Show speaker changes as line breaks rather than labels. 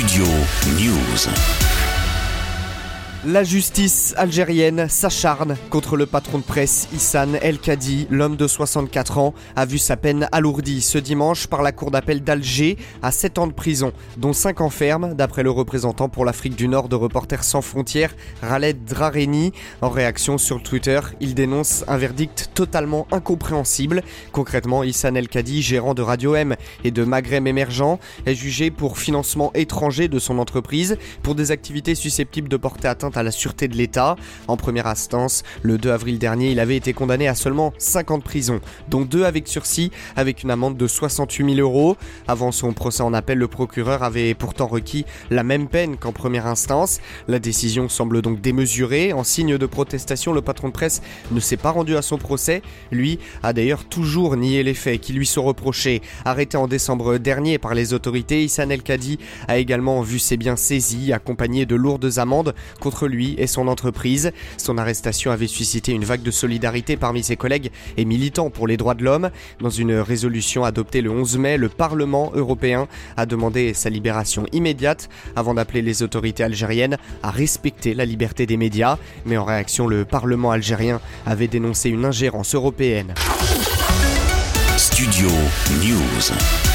Studio News.
La justice algérienne s'acharne contre le patron de presse Issan El Kadi. L'homme de 64 ans a vu sa peine alourdie ce dimanche par la cour d'appel d'Alger à 7 ans de prison, dont 5 ans ferme, d'après le représentant pour l'Afrique du Nord de Reporters sans frontières, Raled Drareni. En réaction sur Twitter, il dénonce un verdict totalement incompréhensible. Concrètement, Issan El Kadi, gérant de Radio M et de Maghreb émergent, est jugé pour financement étranger de son entreprise pour des activités susceptibles de porter atteinte à la sûreté de l'État. En première instance, le 2 avril dernier, il avait été condamné à seulement 5 ans de prison, dont 2 avec sursis, avec une amende de 68 000 euros. Avant son procès en appel, le procureur avait pourtant requis la même peine qu'en première instance. La décision semble donc démesurée. En signe de protestation, le patron de presse ne s'est pas rendu à son procès. Lui a d'ailleurs toujours nié les faits qui lui sont reprochés. Arrêté en décembre dernier par les autorités, Issan El Kadi a également vu ses biens saisis, accompagnés de lourdes amendes contre lui et son entreprise. Son arrestation avait suscité une vague de solidarité parmi ses collègues et militants pour les droits de l'homme. Dans une résolution adoptée le 11 mai, le Parlement européen a demandé sa libération immédiate avant d'appeler les autorités algériennes à respecter la liberté des médias. Mais en réaction, le Parlement algérien avait dénoncé une ingérence européenne.
Studio News.